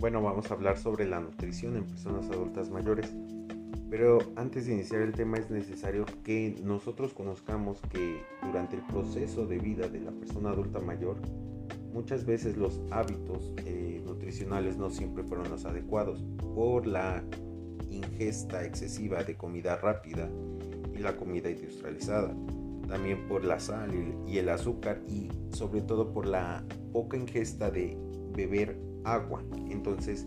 Bueno, vamos a hablar sobre la nutrición en personas adultas mayores. Pero antes de iniciar el tema es necesario que nosotros conozcamos que durante el proceso de vida de la persona adulta mayor, muchas veces los hábitos eh, nutricionales no siempre fueron los adecuados por la ingesta excesiva de comida rápida y la comida industrializada, también por la sal y el azúcar y sobre todo por la poca ingesta de beber agua. Entonces,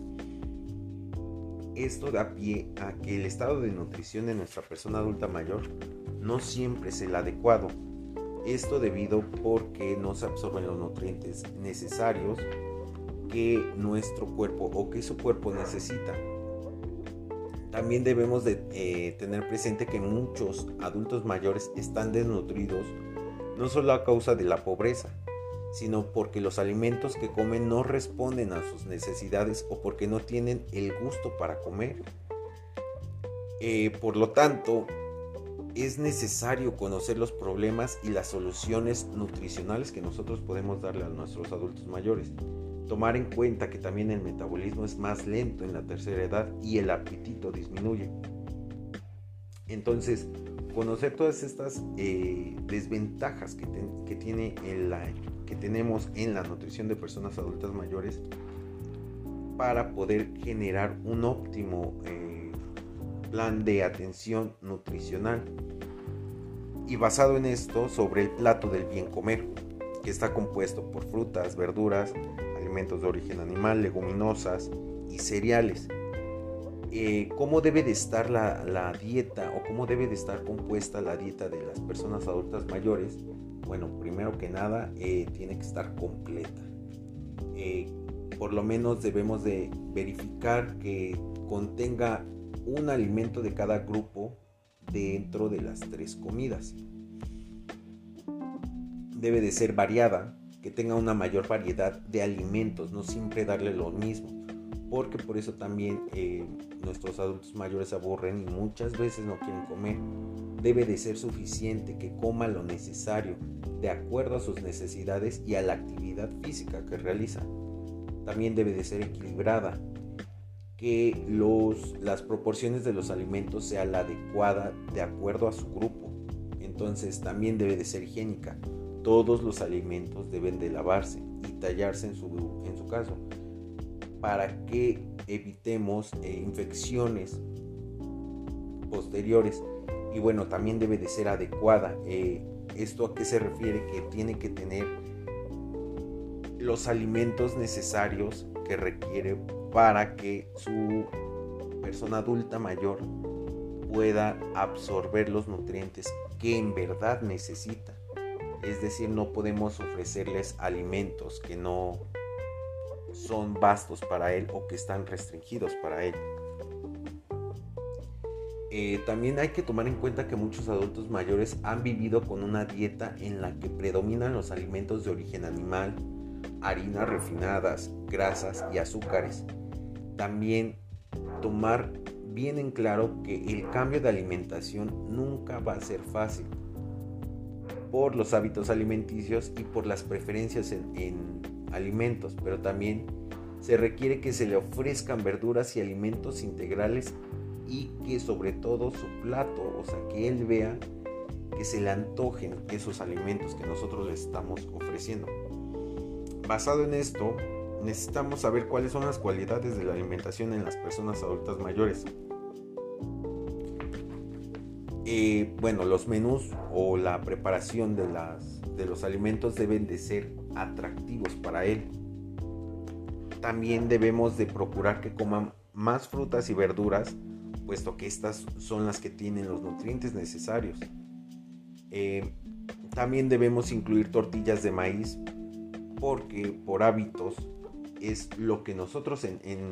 esto da pie a que el estado de nutrición de nuestra persona adulta mayor no siempre es el adecuado. Esto debido porque no se absorben los nutrientes necesarios que nuestro cuerpo o que su cuerpo necesita. También debemos de eh, tener presente que muchos adultos mayores están desnutridos no solo a causa de la pobreza, sino porque los alimentos que comen no responden a sus necesidades o porque no tienen el gusto para comer. Eh, por lo tanto, es necesario conocer los problemas y las soluciones nutricionales que nosotros podemos darle a nuestros adultos mayores. Tomar en cuenta que también el metabolismo es más lento en la tercera edad y el apetito disminuye. Entonces, conocer todas estas eh, desventajas que, que tiene el, que tenemos en la nutrición de personas adultas mayores para poder generar un óptimo eh, plan de atención nutricional y basado en esto sobre el plato del bien comer que está compuesto por frutas, verduras, alimentos de origen animal, leguminosas y cereales. Eh, ¿Cómo debe de estar la dieta o cómo debe de estar compuesta la dieta de las personas adultas mayores? Bueno, primero que nada, eh, tiene que estar completa. Eh, por lo menos debemos de verificar que contenga un alimento de cada grupo dentro de las tres comidas. Debe de ser variada, que tenga una mayor variedad de alimentos, no siempre darle lo mismo, porque por eso también eh, nuestros adultos mayores aburren y muchas veces no quieren comer. Debe de ser suficiente que coma lo necesario de acuerdo a sus necesidades y a la actividad física que realiza. También debe de ser equilibrada, que los, las proporciones de los alimentos sean la adecuada de acuerdo a su grupo. Entonces también debe de ser higiénica. Todos los alimentos deben de lavarse y tallarse en su, en su caso para que evitemos eh, infecciones posteriores y bueno también debe de ser adecuada eh, esto a qué se refiere que tiene que tener los alimentos necesarios que requiere para que su persona adulta mayor pueda absorber los nutrientes que en verdad necesita. Es decir, no podemos ofrecerles alimentos que no son vastos para él o que están restringidos para él. Eh, también hay que tomar en cuenta que muchos adultos mayores han vivido con una dieta en la que predominan los alimentos de origen animal, harinas refinadas, grasas y azúcares. También tomar bien en claro que el cambio de alimentación nunca va a ser fácil por los hábitos alimenticios y por las preferencias en alimentos, pero también se requiere que se le ofrezcan verduras y alimentos integrales y que sobre todo su plato, o sea, que él vea que se le antojen esos alimentos que nosotros le estamos ofreciendo. Basado en esto, necesitamos saber cuáles son las cualidades de la alimentación en las personas adultas mayores. Eh, bueno, los menús o la preparación de, de los alimentos deben de ser atractivos para él. También debemos de procurar que coman más frutas y verduras, puesto que estas son las que tienen los nutrientes necesarios. Eh, también debemos incluir tortillas de maíz, porque por hábitos es lo que nosotros en, en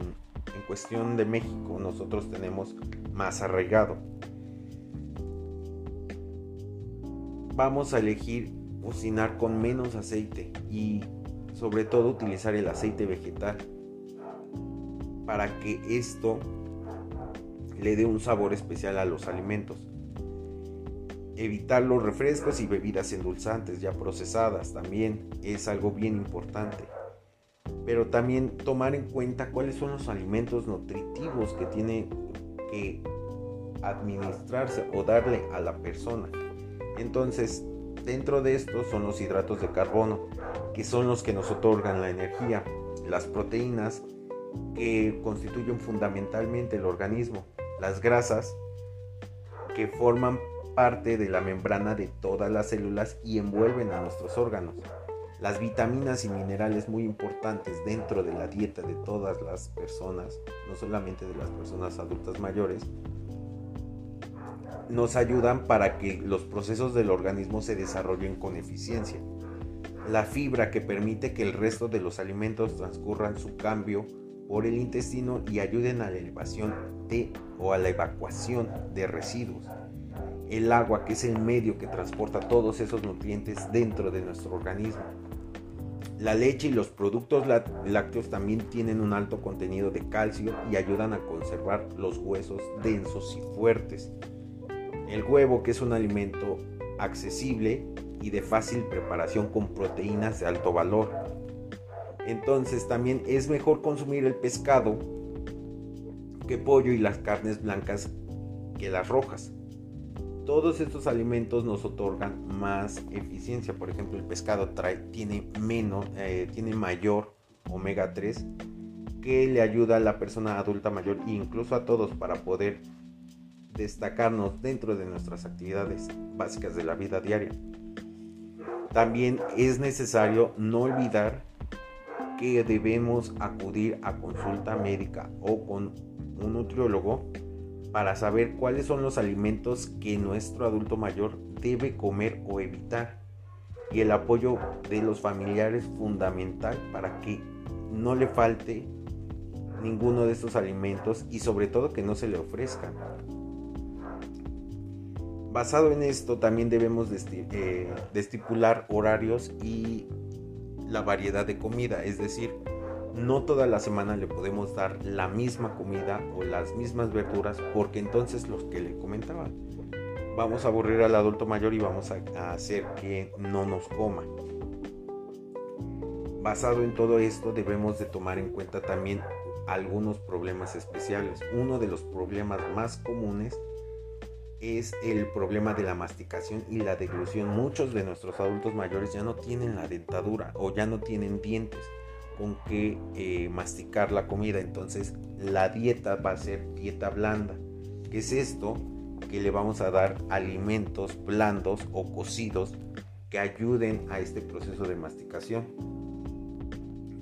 cuestión de México nosotros tenemos más arraigado. Vamos a elegir cocinar con menos aceite y sobre todo utilizar el aceite vegetal para que esto le dé un sabor especial a los alimentos. Evitar los refrescos y bebidas endulzantes ya procesadas también es algo bien importante. pero también tomar en cuenta cuáles son los alimentos nutritivos que tiene que administrarse o darle a la persona. Entonces, dentro de esto son los hidratos de carbono, que son los que nos otorgan la energía, las proteínas, que constituyen fundamentalmente el organismo, las grasas, que forman parte de la membrana de todas las células y envuelven a nuestros órganos. Las vitaminas y minerales muy importantes dentro de la dieta de todas las personas, no solamente de las personas adultas mayores, nos ayudan para que los procesos del organismo se desarrollen con eficiencia. La fibra que permite que el resto de los alimentos transcurran su cambio por el intestino y ayuden a la elevación o a la evacuación de residuos. El agua, que es el medio que transporta todos esos nutrientes dentro de nuestro organismo. La leche y los productos lácteos también tienen un alto contenido de calcio y ayudan a conservar los huesos densos y fuertes. El huevo, que es un alimento accesible y de fácil preparación con proteínas de alto valor. Entonces también es mejor consumir el pescado pollo y las carnes blancas que las rojas todos estos alimentos nos otorgan más eficiencia. Por ejemplo, el pescado trae, tiene, menos, eh, tiene mayor omega 3 que le ayuda a la persona adulta mayor e incluso a todos para poder destacarnos dentro de nuestras actividades básicas de la vida diaria. También es necesario no olvidar que debemos acudir a consulta médica o con un nutriólogo para saber cuáles son los alimentos que nuestro adulto mayor debe comer o evitar. Y el apoyo de los familiares fundamental para que no le falte ninguno de estos alimentos y sobre todo que no se le ofrezcan. Basado en esto también debemos de, eh, estipular horarios y la variedad de comida, es decir, no toda la semana le podemos dar la misma comida o las mismas verduras porque entonces los que le comentaba vamos a aburrir al adulto mayor y vamos a, hacer que no nos coma. Basado en todo esto debemos de tomar en cuenta también algunos problemas especiales. Uno de los problemas más comunes es el problema de la masticación y la deglución. Muchos de nuestros adultos mayores ya no tienen la dentadura o ya no tienen dientes con que eh, masticar la comida. Entonces la dieta va a ser dieta blanda. ¿Qué es esto? Que le vamos a dar alimentos blandos o cocidos que ayuden a este proceso de masticación.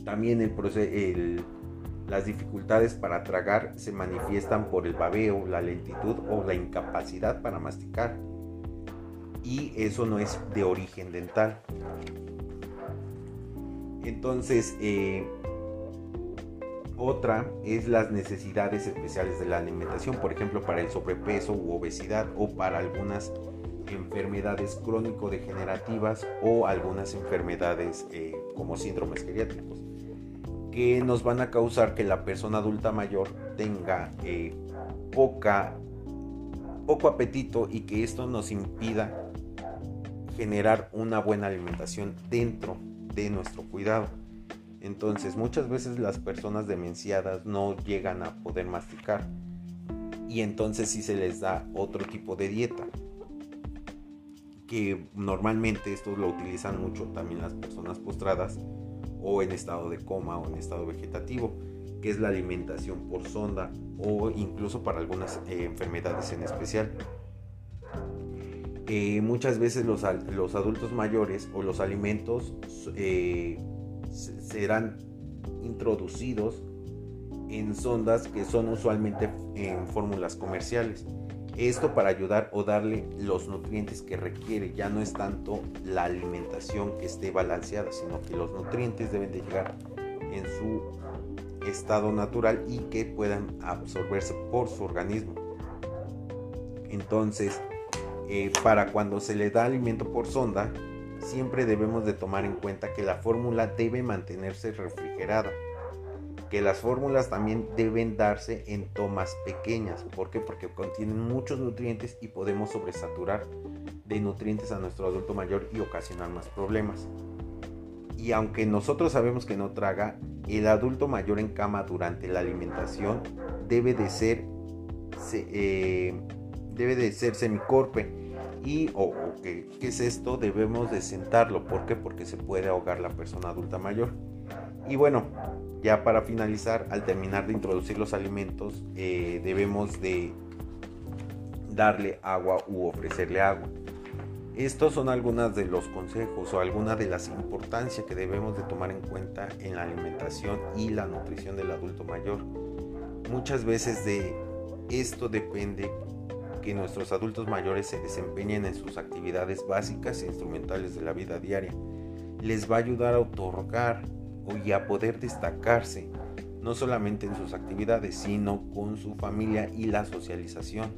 También las dificultades para tragar se manifiestan por el babeo, la lentitud o la incapacidad para masticar. Y eso no es de origen dental. Entonces, eh, otra es las necesidades especiales de la alimentación, por ejemplo, para el sobrepeso u obesidad o para algunas enfermedades crónico-degenerativas o algunas enfermedades eh, como síndromes geriátricos que nos van a causar que la persona adulta mayor tenga eh, poca, poco apetito y que esto nos impida generar una buena alimentación dentro de nuestro cuidado. Entonces muchas veces las personas demenciadas no llegan a poder masticar y entonces si se les da otro tipo de dieta que normalmente esto lo utilizan mucho también las personas postradas o en estado de coma o en estado vegetativo que es la alimentación por sonda o incluso para algunas eh, enfermedades en especial eh, muchas veces los, adultos mayores o los alimentos eh, serán introducidos en sondas que son usualmente en fórmulas comerciales. Esto para ayudar o darle los nutrientes que requiere. Ya no es tanto la alimentación que esté balanceada, sino que los nutrientes deben de llegar en su estado natural y que puedan absorberse por su organismo. Entonces, eh, para cuando se le da alimento por sonda, siempre debemos de tomar en cuenta que la fórmula debe mantenerse refrigerada. Que las fórmulas también deben darse en tomas pequeñas. ¿Por qué? Porque contienen muchos nutrientes y podemos sobresaturar de nutrientes a nuestro adulto mayor y ocasionar más problemas. Y aunque nosotros sabemos que no traga, el adulto mayor en cama durante la alimentación debe de ser, eh, debe de ser semicorpe. Y, o, ¿qué, es esto? Debemos de sentarlo. ¿Por qué? Porque se puede ahogar la persona adulta mayor. Y bueno, ya para finalizar, al terminar de introducir los alimentos, eh, debemos de darle agua u ofrecerle agua. Estos son algunos de los consejos o algunas de las importancias que debemos de tomar en cuenta en la alimentación y la nutrición del adulto mayor. Muchas veces de esto depende que nuestros adultos mayores se desempeñen en sus actividades básicas e instrumentales de la vida diaria. Les va a ayudar a otorgar y a poder destacarse, no solamente en sus actividades, sino con su familia y la socialización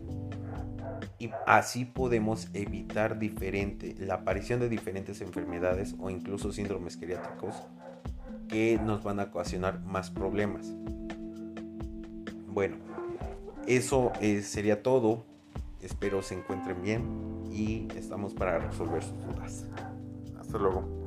y así podemos evitar diferente, la aparición de diferentes enfermedades o incluso síndromes geriátricos que nos van a ocasionar más problemas. Bueno, eso eh, sería todo. Espero se encuentren bien y estamos para resolver sus dudas. Hasta luego.